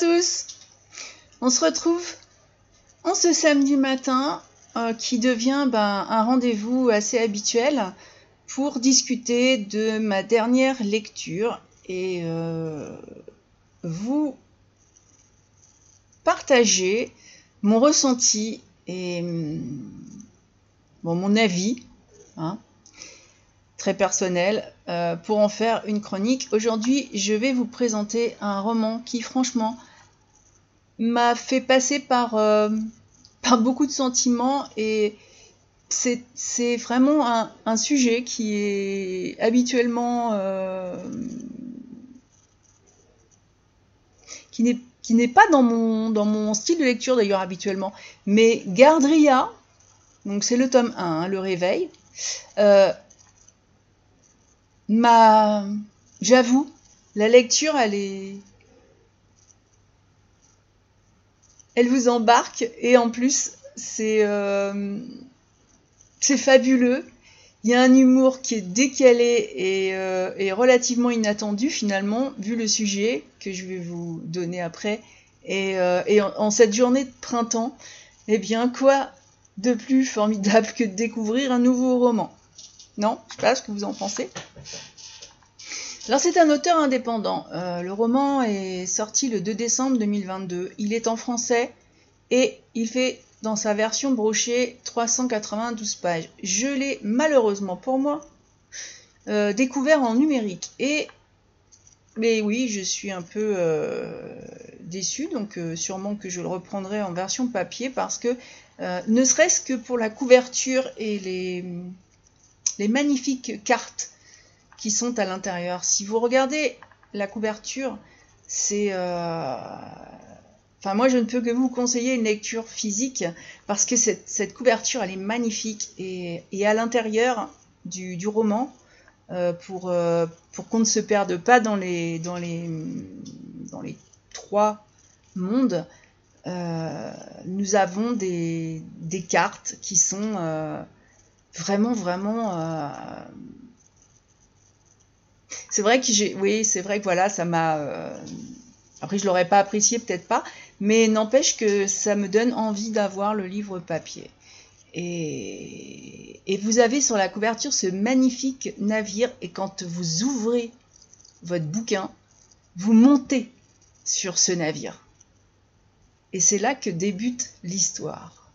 Tous On se retrouve en ce samedi matin euh, qui devient ben, un rendez-vous assez habituel pour discuter de ma dernière lecture et euh, vous partager mon ressenti et mon avis, hein, très personnel, euh, pour en faire une chronique. Aujourd'hui, je vais vous présenter un roman qui, franchement, m'a fait passer par, euh, par beaucoup de sentiments et c'est vraiment un, sujet qui est habituellement euh, qui n'est pas dans mon, dans mon style de lecture d'ailleurs habituellement, mais Gardria, donc c'est le tome 1, hein, le réveil, euh, ma, j'avoue, la lecture, elle est, elle vous embarque et en plus c'est, euh, c'est fabuleux. Il y a un humour qui est décalé et, euh, et, relativement inattendu finalement, vu le sujet que je vais vous donner après. Et, euh, en, cette journée de printemps, eh bien, quoi de plus formidable que de découvrir un nouveau roman? Non? Je sais pas ce que vous en pensez. Alors c'est un auteur indépendant. Euh, le roman est sorti le 2 décembre 2022. Il est en français et il fait dans sa version brochée 392 pages. Je l'ai malheureusement pour moi euh, découvert en numérique. Et mais oui, je suis un peu euh, déçue, donc euh, sûrement que je le reprendrai en version papier parce que ne serait-ce que pour la couverture et les, les magnifiques cartes qui sont à l'intérieur. Si vous regardez la couverture, c'est euh, Enfin, moi, je ne peux que vous conseiller une lecture physique parce que cette, couverture, elle est magnifique. Et, à l'intérieur du, roman, euh, pour, euh, pour qu'on ne se perde pas dans les, dans les, dans les trois mondes, nous avons des, cartes qui sont vraiment, vraiment. C'est vrai que j'ai. Oui, c'est vrai que voilà, ça m'a. Après, je l'aurais pas apprécié, peut-être pas, mais n'empêche que ça me donne envie d'avoir le livre papier. Et, et, vous avez sur la couverture ce magnifique navire, et quand vous ouvrez votre bouquin, vous montez sur ce navire. Et c'est là que débute l'histoire.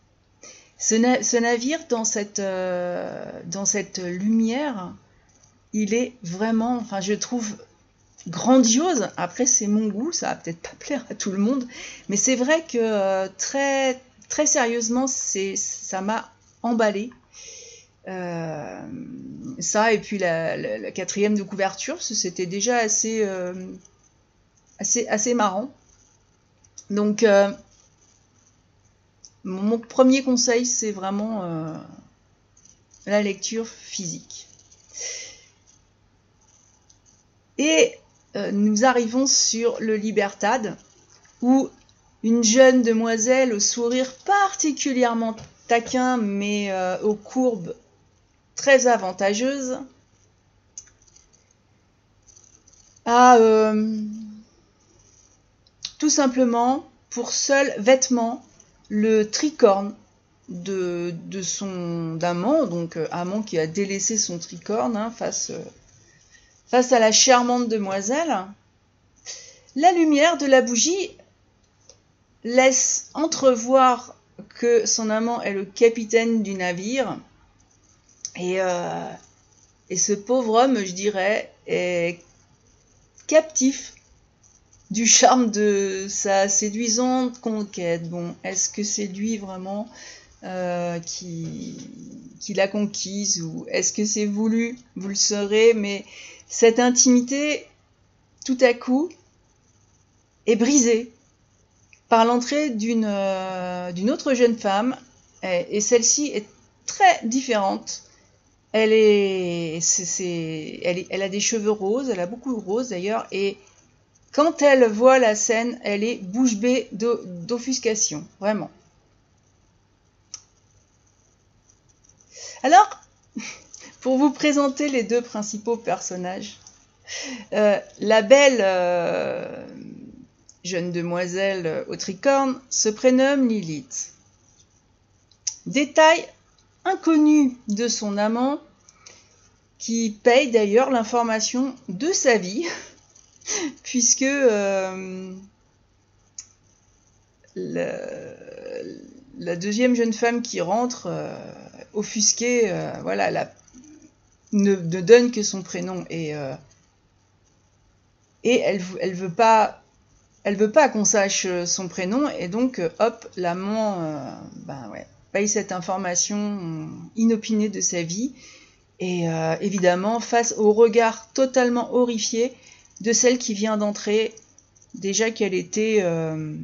Ce, navire, dans cette, euh, dans cette lumière, il est vraiment, enfin je trouve grandiose. Après, c'est mon goût, ça va peut-être pas plaire à tout le monde, mais c'est vrai que euh, très très sérieusement, c'est ça m'a emballé. Euh, ça et puis la, quatrième de couverture, c'était déjà assez euh, assez assez marrant. Donc mon, premier conseil, c'est vraiment la lecture physique. Et euh, nous arrivons sur le Libertad, où une jeune demoiselle au sourire particulièrement taquin, mais euh, aux courbes très avantageuses, a euh, tout simplement pour seul vêtement le tricorne de, son amant, donc amant qui a délaissé son tricorne hein, face Face à la charmante demoiselle, la lumière de la bougie laisse entrevoir que son amant est le capitaine du navire. Et, euh, ce pauvre homme, je dirais, est captif du charme de sa séduisante conquête. Bon, est-ce que c'est lui vraiment euh, qui, qui l'a conquise ou est-ce que c'est voulu? Vous le saurez, mais cette intimité, tout à coup, est brisée par l'entrée d'une euh, autre jeune femme, et, celle-ci est très différente. Elle, est, elle, elle a des cheveux roses, elle a beaucoup de roses d'ailleurs, et quand elle voit la scène, elle est bouche bée d'offuscation, vraiment. Alors, pour vous présenter les deux principaux personnages. Euh, la belle euh, jeune demoiselle au tricorne, se prénomme Lilith. Détail inconnu de son amant, qui paye d'ailleurs l'information de sa vie, puisque euh, la, deuxième jeune femme qui rentre, offusquée, voilà, ne, donne que son prénom et, et elle, elle veut pas qu'on sache son prénom et donc hop l'amant ben ouais paye cette information inopinée de sa vie et évidemment face au regard totalement horrifié de celle qui vient d'entrer, déjà qu'elle était euh,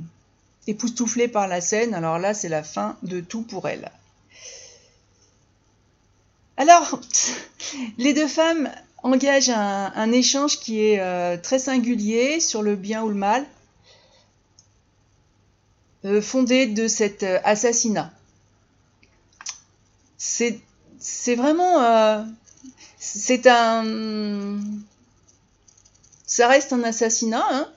époustouflée par la scène, alors là c'est la fin de tout pour elle. Alors, les deux femmes engagent un, échange qui est euh, très singulier sur le bien ou le mal, euh, fondé de cet assassinat. C'est vraiment... c'est un ça reste un assassinat, hein,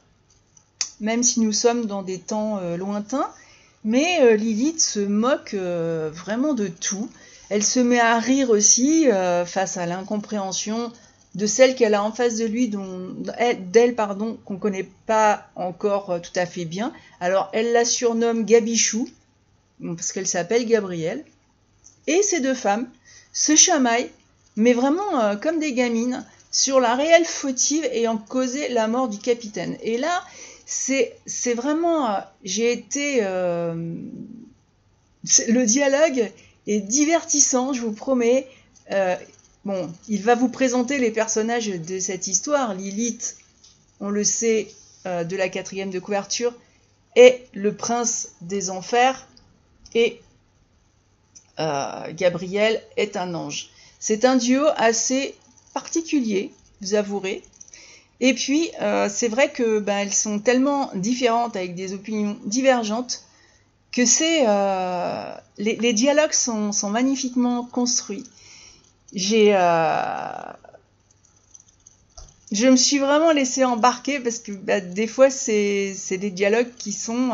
même si nous sommes dans des temps euh, lointains. Mais euh, Lilith se moque euh, vraiment de tout. Elle se met à rire aussi face à l'incompréhension de celle qu'elle a en face de lui, d'elle pardon, qu'on ne connaît pas encore tout à fait bien. Alors elle la surnomme Gabichou, parce qu'elle s'appelle Gabrielle. Et ces deux femmes se chamaillent, mais vraiment comme des gamines sur la réelle fautive ayant causé la mort du capitaine. Et là, c'est vraiment, euh, j'ai été, euh, le dialogue est divertissant, je vous promets. Euh, bon, il va vous présenter les personnages de cette histoire. Lilith, on le sait, de la quatrième de couverture, est le prince des enfers et Gabriel est un ange. C'est un duo assez particulier, vous avouerez. Et puis, euh, c'est vrai que ben, elles sont tellement différentes avec des opinions divergentes que c'est euh, les, dialogues sont, magnifiquement construits. J'ai euh, je me suis vraiment laissé embarquer parce que ben, des fois c'est des dialogues qui sont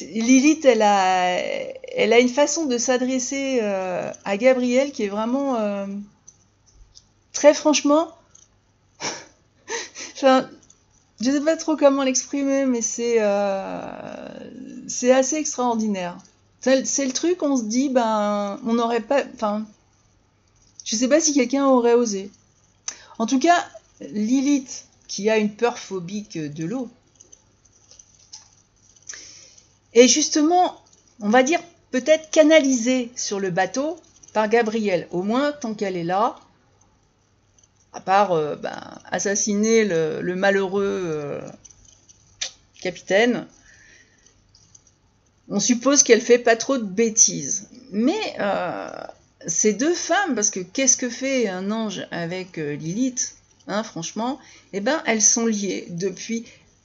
Lilith, elle a, une façon de s'adresser euh, à Gabriel qui est vraiment euh, très franchement. je sais pas trop comment l'exprimer, mais c'est euh, c'est assez extraordinaire. C'est le truc, on se dit, ben, on n'aurait pas. Enfin, je sais pas si quelqu'un aurait osé. En tout cas, Lilith, qui a une peur phobique de l'eau, et justement, on va dire peut-être canalisée sur le bateau par Gabrielle, au moins tant qu'elle est là, à part euh, ben, assassiner le, malheureux euh, capitaine, on suppose qu'elle fait pas trop de bêtises. Mais euh, ces deux femmes, parce que qu'est-ce que fait un ange avec Lilith hein, Franchement, eh ben, elles sont liées depuis,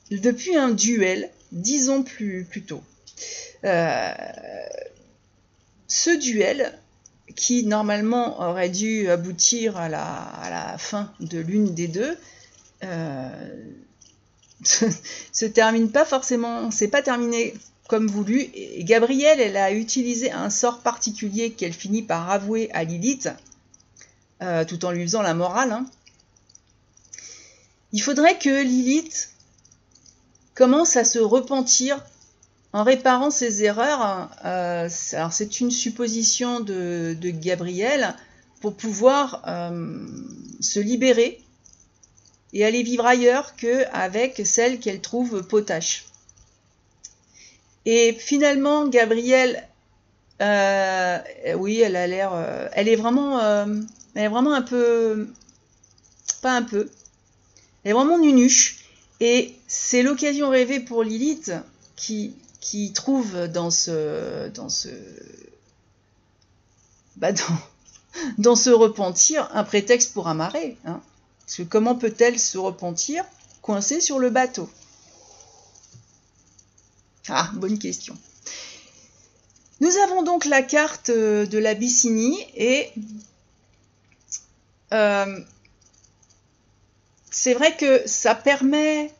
depuis un duel, disons plus, plus tôt. Ce duel, qui normalement aurait dû aboutir à la, fin de l'une des deux, euh, se, termine pas forcément, c'est pas terminé comme voulu. Et Gabrielle, elle a utilisé un sort particulier qu'elle finit par avouer à Lilith, euh, tout en lui faisant la morale. Hein. Il faudrait que Lilith commence à se repentir en réparant ses erreurs, euh, c'est une supposition de, Gabriel, pour pouvoir euh, se libérer et aller vivre ailleurs qu'avec celle qu'elle trouve potache. Et finalement, Gabrielle, euh, oui, elle a l'air, elle est vraiment, elle est vraiment un peu, pas un peu, elle est vraiment nunuche. Et c'est l'occasion rêvée pour Lilith qui, qui trouve dans ce, dans ce, bah dans, ce repentir un prétexte pour amarrer. Hein. Parce que comment peut-elle se repentir coincée sur le bateau? Ah, bonne question. Nous avons donc la carte euh, de l'Abyssinie et euh, c'est vrai que ça permet,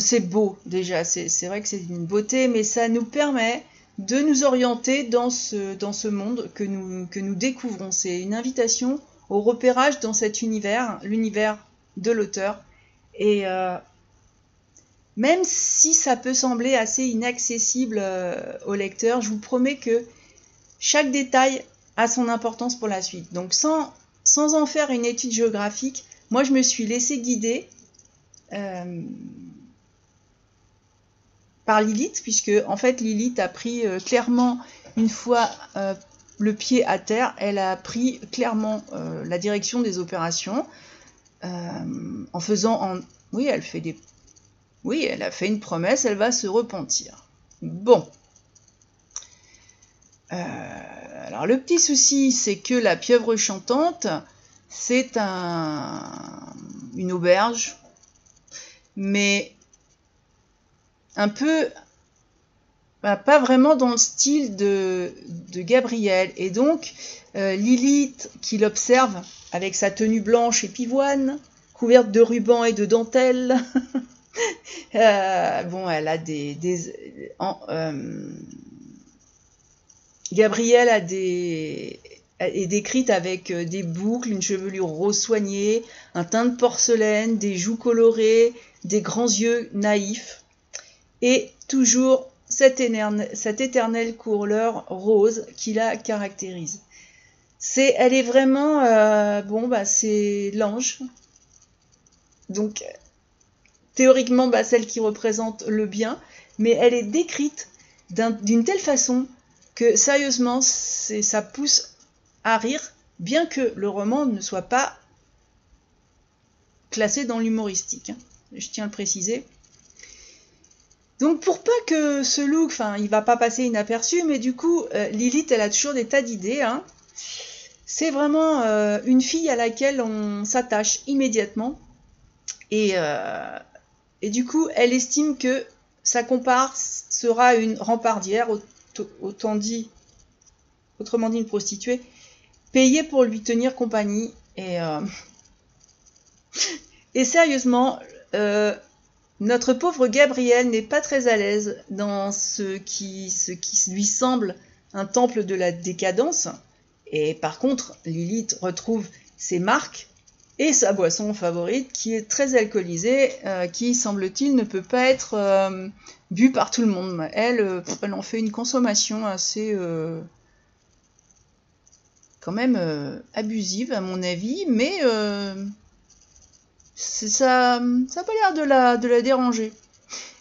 c'est beau déjà, c'est vrai que c'est une beauté, mais ça nous permet de nous orienter dans ce, dans ce monde que nous, que nous découvrons. C'est une invitation au repérage dans cet univers, l'univers de l'auteur. Et euh, même si ça peut sembler assez inaccessible euh, au lecteur, je vous promets que chaque détail a son importance pour la suite. Donc sans, sans en faire une étude géographique, moi je me suis laissé guider euh, par Lilith, puisque en fait Lilith a pris euh, clairement une fois euh, le pied à terre, elle a pris clairement euh, la direction des opérations en faisant en oui elle fait des oui elle a fait une promesse, elle va se repentir. Bon. alors le petit souci c'est que la pieuvre chantante c'est un, une auberge mais un peu bah, pas vraiment dans le style de, Gabriel. Et donc, euh, Lilith, qui l'observe avec sa tenue blanche et pivoine, couverte de rubans et de dentelles, euh, bon, elle a des. euh, Gabrielle a des, est décrite avec des boucles, une chevelure rose soignée, un teint de porcelaine, des joues colorées, des grands yeux naïfs et toujours cette, éternelle couleur rose qui la caractérise. C'est, elle est vraiment, euh, bon, bah, c'est l'ange. Donc, théoriquement, bah, celle qui représente le bien, mais elle est décrite d'une telle façon que, sérieusement, ça pousse à rire, bien que le roman ne soit pas classé dans l'humoristique. Hein. Je tiens à le préciser. Donc pour pas que ce look, enfin, il va pas passer inaperçu, mais du coup, euh, Lilith, elle a toujours des tas d'idées. Hein. C'est vraiment euh, une fille à laquelle on s'attache immédiatement. Et, euh, et, du coup, elle estime que sa comparse sera une rempardière, autant dit, autrement dit une prostituée, payée pour lui tenir compagnie. Et sérieusement, notre pauvre Gabriel n'est pas très à l'aise dans ce qui, lui semble un temple de la décadence. Et par contre, Lilith retrouve ses marques et sa boisson favorite qui est très alcoolisée, euh, qui semble-t-il ne peut pas être euh, bu par tout le monde. Elle, euh, elle en fait une consommation assez quand même abusive à mon avis, mais ça n'a pas l'air de la, de la déranger.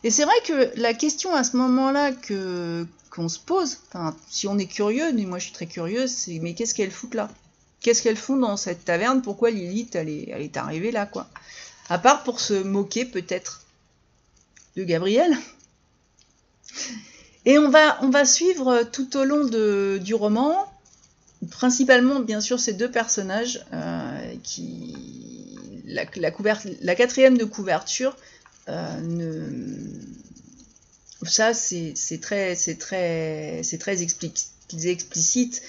Et c'est vrai que la question à ce moment-là que qu'on se pose, si on est curieux, mais moi je suis très curieuse, c'est mais qu'est-ce qu'elles foutent là? Qu'est-ce qu'elles font dans cette taverne? Pourquoi Lilith elle est, elle est arrivée là quoi? À part pour se moquer peut-être de Gabriel. Et on va, on va suivre tout au long de, du roman, principalement bien sûr ces deux personnages euh, qui la, quatrième de couverture, euh, ça c'est très, explicite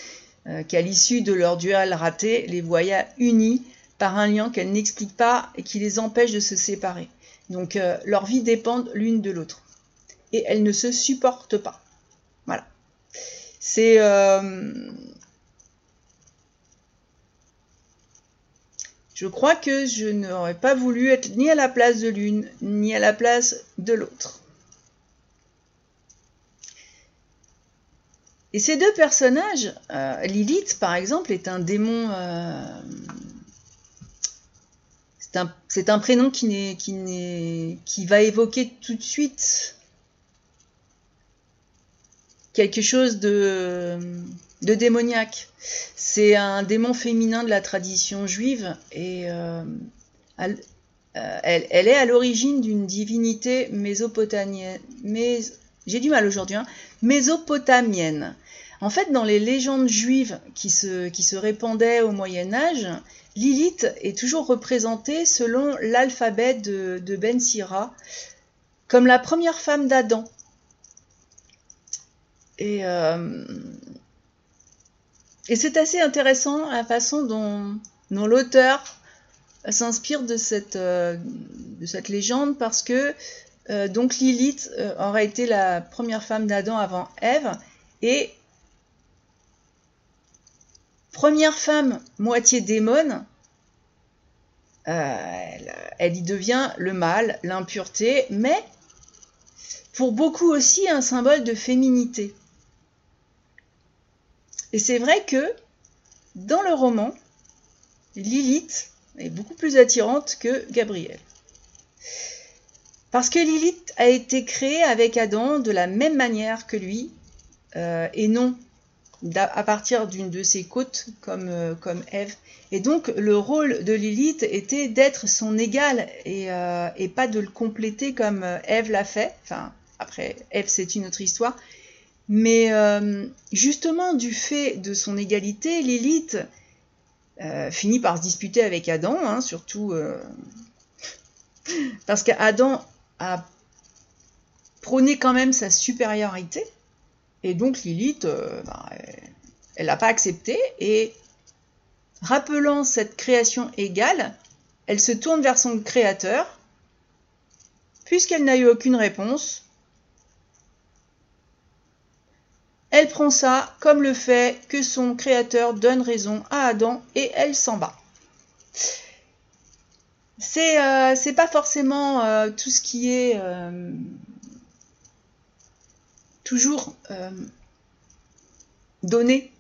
euh, qu'à l'issue de leur duel raté, les voya unis par un lien qu'elles n'expliquent pas et qui les empêche de se séparer. Donc euh, leur vie dépend l'une de l'autre. Et elles ne se supportent pas. Voilà. C'est Je crois que je n'aurais pas voulu être ni à la place de l'une, ni à la place de l'autre. Et ces deux personnages, euh, Lilith par exemple, est un démon. Euh, c'est un, prénom qui, qui, qui va évoquer tout de suite quelque chose de, de démoniaque. C'est un démon féminin de la tradition juive et euh, euh, elle, est à l'origine d'une divinité mésopotamienne. J'ai du mal aujourd'hui. Hein, mésopotamienne. En fait, dans les légendes juives qui se, répandaient au Moyen Âge, Lilith est toujours représentée selon l'alphabet de, de Ben Sira comme la première femme d'Adam. Et euh, et c'est assez intéressant la façon dont, l'auteur s'inspire de cette, de cette légende parce que donc Lilith aurait été la première femme d'Adam avant Ève et première femme moitié démon, elle, y devient le mal, l'impureté, mais pour beaucoup aussi un symbole de féminité. Et c'est vrai que dans le roman, Lilith est beaucoup plus attirante que Gabriel. Parce que Lilith a été créée avec Adam de la même manière que lui, euh, et non à partir d'une de ses côtes comme, euh, comme Ève. Et donc le rôle de Lilith était d'être son égale et, euh, et, pas de le compléter comme Ève l'a fait. Enfin, après, Ève, c'est une autre histoire. Mais euh, justement, du fait de son égalité, Lilith euh, finit par se disputer avec Adam, hein, surtout euh, parce qu'Adam a prôné quand même sa supériorité. Et donc Lilith, bah, elle n'a pas accepté. Et rappelant cette création égale, elle se tourne vers son créateur. Puisqu'elle n'a eu aucune réponse, Elle prend ça comme le fait que son créateur donne raison à Adam et elle s'en bat. C'est euh, pas forcément euh, tout ce qui est euh, toujours donné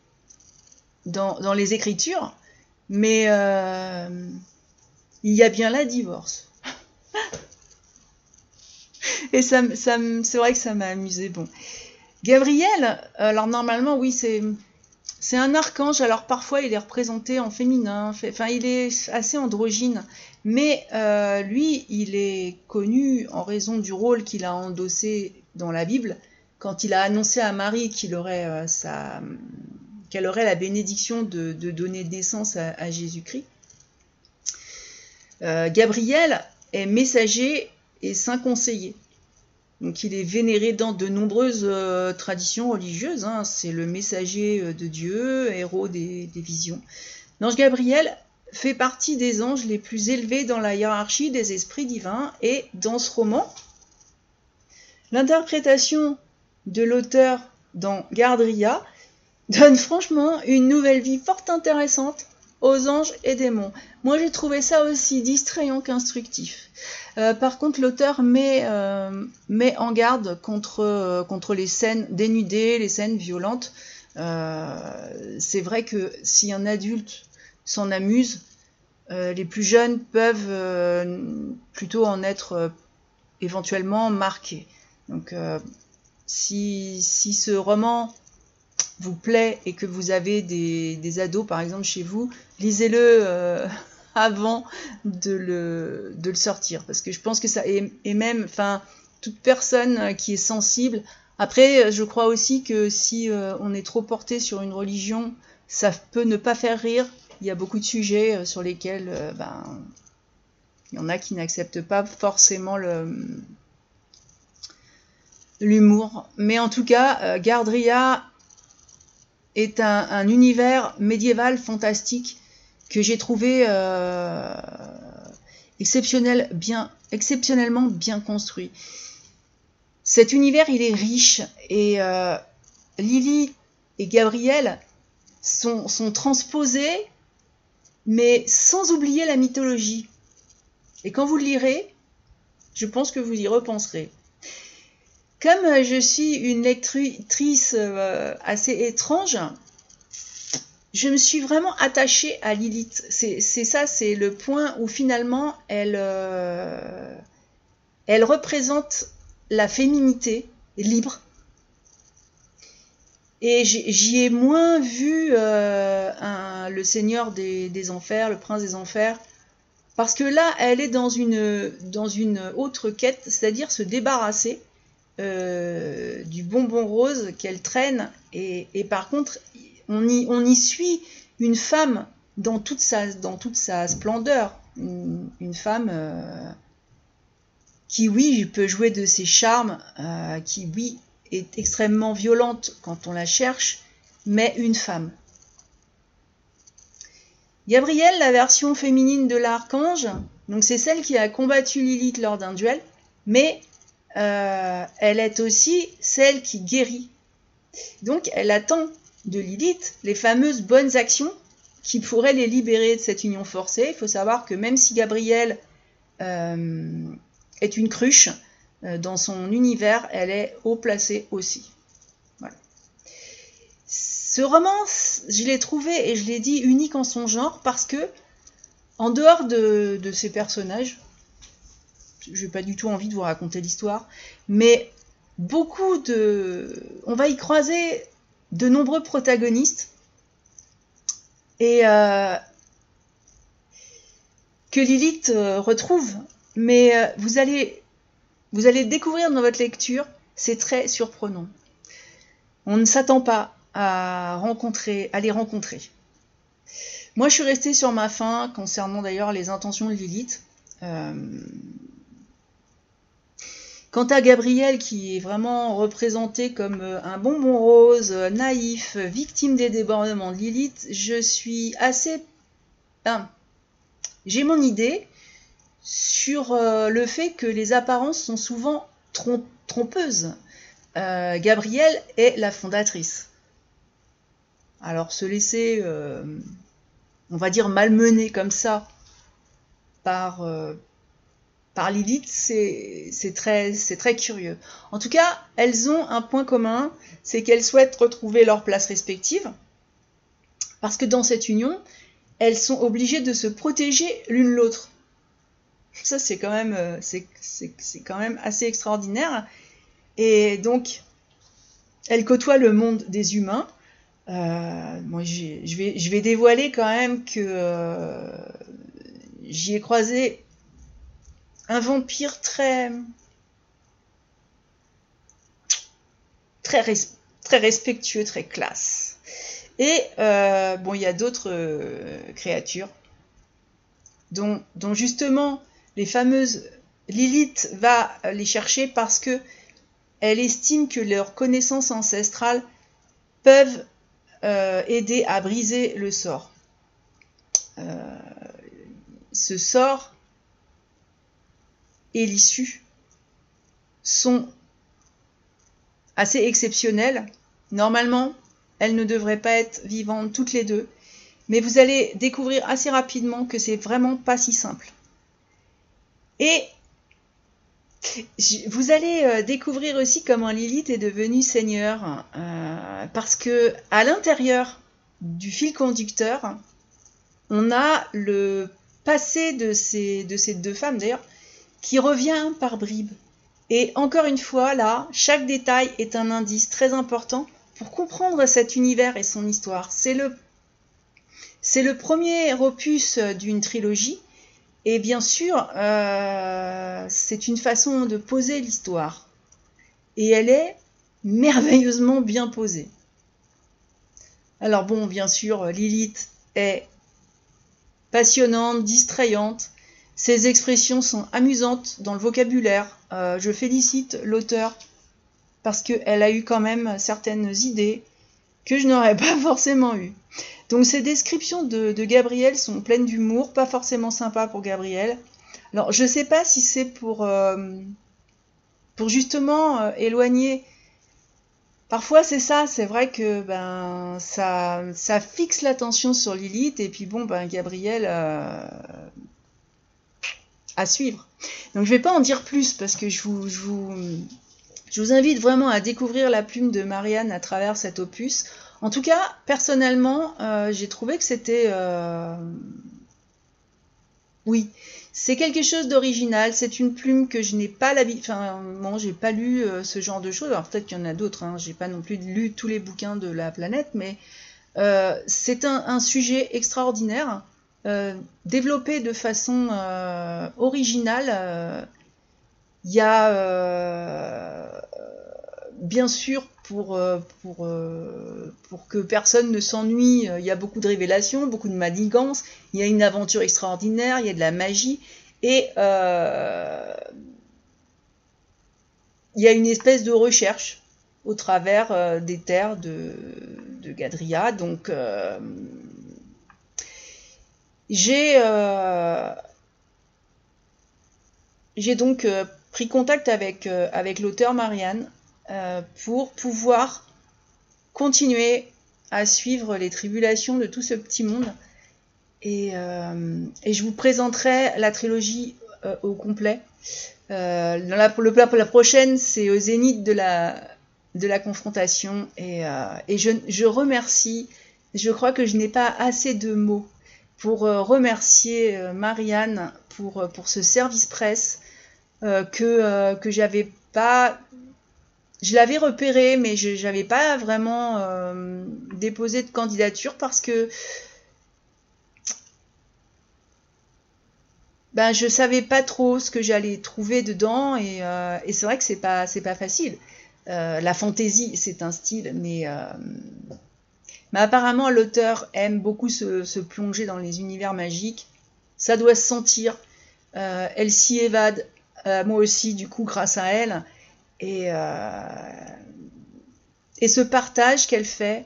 dans, dans, les écritures, mais il y a bien la divorce. et ça, ça c'est vrai que ça m'a amusé. Bon. Gabriel, alors normalement, oui, c'est. Un archange, alors parfois il est représenté en féminin, enfin il est assez androgyne, mais euh, lui il est connu en raison du rôle qu'il a endossé dans la Bible quand il a annoncé à Marie qu'il aurait euh, qu'elle aurait la bénédiction de, donner naissance à, Jésus-Christ. Euh, Gabriel est messager et saint conseiller. Donc il est vénéré dans de nombreuses euh, traditions religieuses. Hein. C'est le messager euh, de Dieu, héros des, visions. L'ange Gabriel fait partie des anges les plus élevés dans la hiérarchie des esprits divins et dans ce roman, l'interprétation de l'auteur dans Gardria donne franchement une nouvelle vie fort intéressante aux anges et démons. Moi j'ai trouvé ça aussi distrayant qu'instructif. Euh, par contre, l'auteur euh, met, en garde contre, euh, contre les scènes dénudées, les scènes violentes. c'est vrai que si un adulte s'en amuse, les plus jeunes peuvent plutôt en être éventuellement marqués. Donc, si, ce roman vous plaît et que vous avez des ados, par exemple, chez vous, lisez-le avant de le, de le sortir. Parce que je pense que ça est, même, enfin, toute personne qui est sensible. Après, je crois aussi que si euh, on est trop porté sur une religion, ça peut ne pas faire rire. Il y a beaucoup de sujets euh, sur lesquels, euh, ben, il y en a qui n'acceptent pas forcément le l'humour. Mais en tout cas, Gardria est un, univers médiéval fantastique j'ai trouvé euh, bien, exceptionnellement bien construit. Cet univers, il est riche et euh, Lily et Gabriel sont, sont transposés, mais sans oublier la mythologie. Et quand vous le lirez, je pense que vous y repenserez. Comme je suis une lectrice euh, assez étrange, je me suis vraiment attachée à Lilith. C'est ça, c'est le point où finalement elle, euh, représente la féminité libre. Et j'y ai moins vu euh, le Seigneur des, Enfers, le Prince des Enfers, parce que là, elle est dans une, dans une autre quête, c'est-à-dire se débarrasser euh, du bonbon rose qu'elle traîne. Et, par contre, on y, suit une femme dans toute sa, splendeur. Une, femme euh, qui, oui, peut jouer de ses charmes, euh, qui, oui, est extrêmement violente quand on la cherche, mais une femme. Gabrielle, la version féminine de l'archange, donc c'est celle qui a combattu Lilith lors d'un duel, mais euh, elle est aussi celle qui guérit. Donc elle attend de Lilith les fameuses bonnes actions qui pourraient les libérer de cette union forcée. Il faut savoir que même si Gabrielle euh, est une cruche, euh, dans son univers, elle est haut placée aussi. Ce roman, je l'ai trouvé et je l'ai dit unique en son genre parce que, en dehors de, de ces personnages, je n'ai pas du tout envie de vous raconter l'histoire, mais beaucoup de. On va y croiser de nombreux protagonistes et euh, que Lilith euh, retrouve. Mais euh, vous allez, vous allez découvrir dans votre lecture, c'est très surprenant. On ne s'attend pas à rencontrer, à les rencontrer. Moi, je suis restée sur ma fin concernant d'ailleurs les intentions de Lilith. Quant à Gabriel, qui est vraiment représenté comme euh, un bonbon rose, euh, naïf, victime des débordements de Lilith, je suis assez... J'ai mon idée sur euh, le fait que les apparences sont souvent trompeuses. Gabrielle est la fondatrice. Alors se laisser, on va dire, malmener comme ça par, par Lilith, c'est très, très curieux. En tout cas, elles ont un point commun, c'est qu'elles souhaitent retrouver leur place respective, parce que dans cette union, elles sont obligées de se protéger l'une l'autre. Ça, c'est quand, même, euh, assez extraordinaire. Et donc, elles côtoient le monde des humains. Euh, moi, je vais, je vais dévoiler quand même que euh, j'y ai croisé un vampire très très, très respectueux, très classe. Et euh, bon, il y a d'autres euh, créatures dont, justement les fameuses Lilith va les chercher parce que elle estime que leurs connaissances ancestrales peuvent euh, aider à briser le sort. ce sort et l'issue sont assez exceptionnelles. Normalement, elles ne devraient pas être vivantes toutes les deux, mais vous allez découvrir assez rapidement que c'est vraiment pas si simple. Et vous allez euh, découvrir aussi comment Lilith est devenue seigneur, euh, parce que à l'intérieur du fil conducteur, on a le passé de ces, de ces deux femmes, d'ailleurs, qui revient par bribes. Et encore une fois, là, chaque détail est un indice très important pour comprendre cet univers et son histoire. C'est le, premier opus d'une trilogie. Et bien sûr, euh, c'est une façon de poser l'histoire. Et elle est merveilleusement bien posée. Alors bon, bien sûr, Lilith est passionnante, distrayante, ces expressions sont amusantes dans le vocabulaire. Euh, je félicite l'auteur parce qu'elle a eu quand même certaines idées que je n'aurais pas forcément eues. Donc ces descriptions de, Gabriel sont pleines d'humour, pas forcément sympa pour Gabriel. Alors je ne sais pas si c'est pour, euh, pour justement euh, éloigner. Parfois c'est ça, c'est vrai que ben ça, ça fixe l'attention sur Lilith et puis bon ben Gabriel à suivre. Donc je ne vais pas en dire plus parce que je vous, invite vraiment à découvrir la plume de Marianne à travers cet opus. En tout cas, personnellement, euh, j'ai trouvé que c'était... Euh, oui, c'est quelque chose d'original. C'est une plume que je n'ai pas l'habitude... Enfin, bon, j'ai pas lu euh, ce genre de choses. Alors peut-être qu'il y en a d'autres. Hein. J'ai pas non plus lu tous les bouquins de la planète, mais c'est un, sujet extraordinaire. Euh, développé de façon euh, originale. Il y a euh, bien sûr pour, pour, pour que personne ne s'ennuie, il y a beaucoup de révélations, beaucoup de manigance, il y a une aventure extraordinaire, il y a de la magie, et il y a une espèce de recherche au travers des terres de Gadria. Donc, j'ai j'ai donc pris contact avec, avec l'auteur Marianne pour pouvoir continuer à suivre les tribulations de tout ce petit monde. Et, je vous présenterai la trilogie au complet. Euh, la, la, prochaine, c'est au zénith de la, confrontation. Et, euh, je, remercie, je crois que je n'ai pas assez de mots pour euh, remercier euh, Marianne pour, euh, pour ce service presse que, que j'avais pas. Je l'avais repéré, mais je n'avais pas vraiment déposé de candidature parce que ben je savais pas trop ce que j'allais trouver dedans et, et c'est vrai que c'est pas c'est pas facile. La fantaisie c'est un style, mais mais apparemment l'auteur aime beaucoup se, plonger dans les univers magiques. Ça doit se sentir. Euh, elle s'y évade, euh, moi aussi du coup grâce à elle et et ce partage qu'elle fait,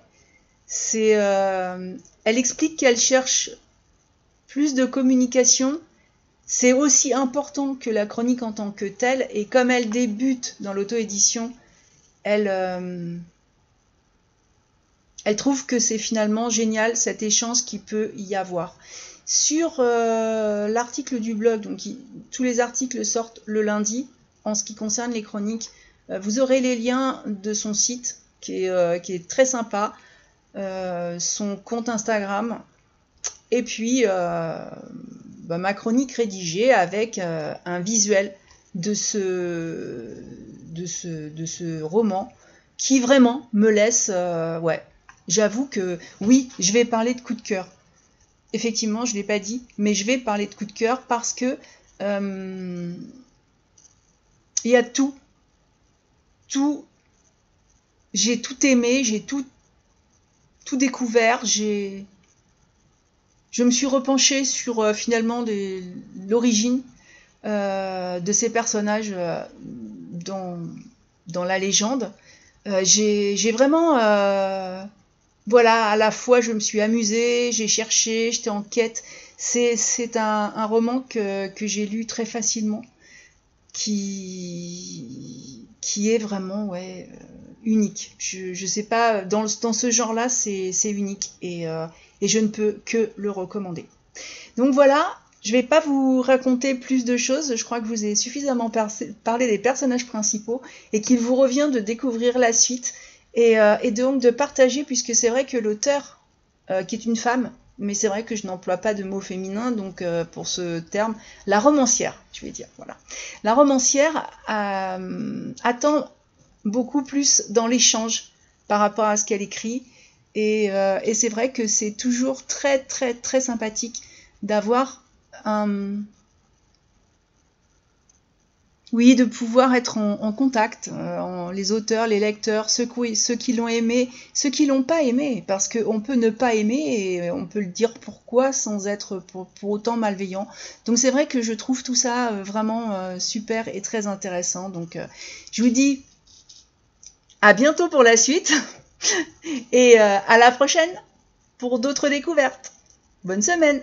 c'est elle explique qu'elle cherche plus de communication c'est aussi important que la chronique en tant que telle, et comme elle débute dans l'auto-édition, elle, euh, elle trouve que c'est finalement génial cet échange qui peut y avoir. Sur euh, l'article du blog, donc tous les articles sortent le lundi en ce qui concerne les chroniques. Euh, vous aurez les liens de son site qui est, est très sympa, son compte Instagram, et puis bah, ma chronique rédigée avec euh, un visuel de ce, de, ce, roman qui vraiment me laisse, euh, j'avoue que oui, je vais parler de coup de cœur. Effectivement, je ne l'ai pas dit, mais je vais parler de coup de cœur parce que euh, il y a tout, tout, j'ai tout aimé, j'ai tout, tout découvert, j'ai je me suis repenchée sur euh, finalement l'origine euh, de ces personnages dans, dans, la légende. j'ai vraiment, voilà, à la fois je me suis amusée, j'ai cherché, j'étais en quête. C'est un, roman que, j'ai lu très facilement, qui, est vraiment ouais, unique. Je, je sais pas, dans, ce genre-là, c'est unique. Et, et je ne peux que le recommander. Donc voilà, je ne vais pas vous raconter plus de choses, je crois que vous avez suffisamment parlé des personnages principaux et qu'il vous revient de découvrir la suite et, euh, donc de partager, puisque c'est vrai que l'auteur, euh, qui est une femme, mais c'est vrai que je n'emploie pas de mots féminins, donc euh, pour ce terme, la romancière, je vais dire, voilà. La romancière attend beaucoup plus dans l'échange par rapport à ce qu'elle écrit et, c'est vrai que c'est toujours très très très sympathique d'avoir un... Oui, de pouvoir être en, contact, euh, les auteurs, les lecteurs, ceux, qui l'ont aimé, ceux qui l'ont pas aimé, parce qu'on peut ne pas aimer et on peut le dire pourquoi sans être pour, autant malveillant. Donc c'est vrai que je trouve tout ça euh, vraiment super et très intéressant. Donc je vous dis à bientôt pour la suite. Et euh, à la prochaine pour d'autres découvertes. Bonne semaine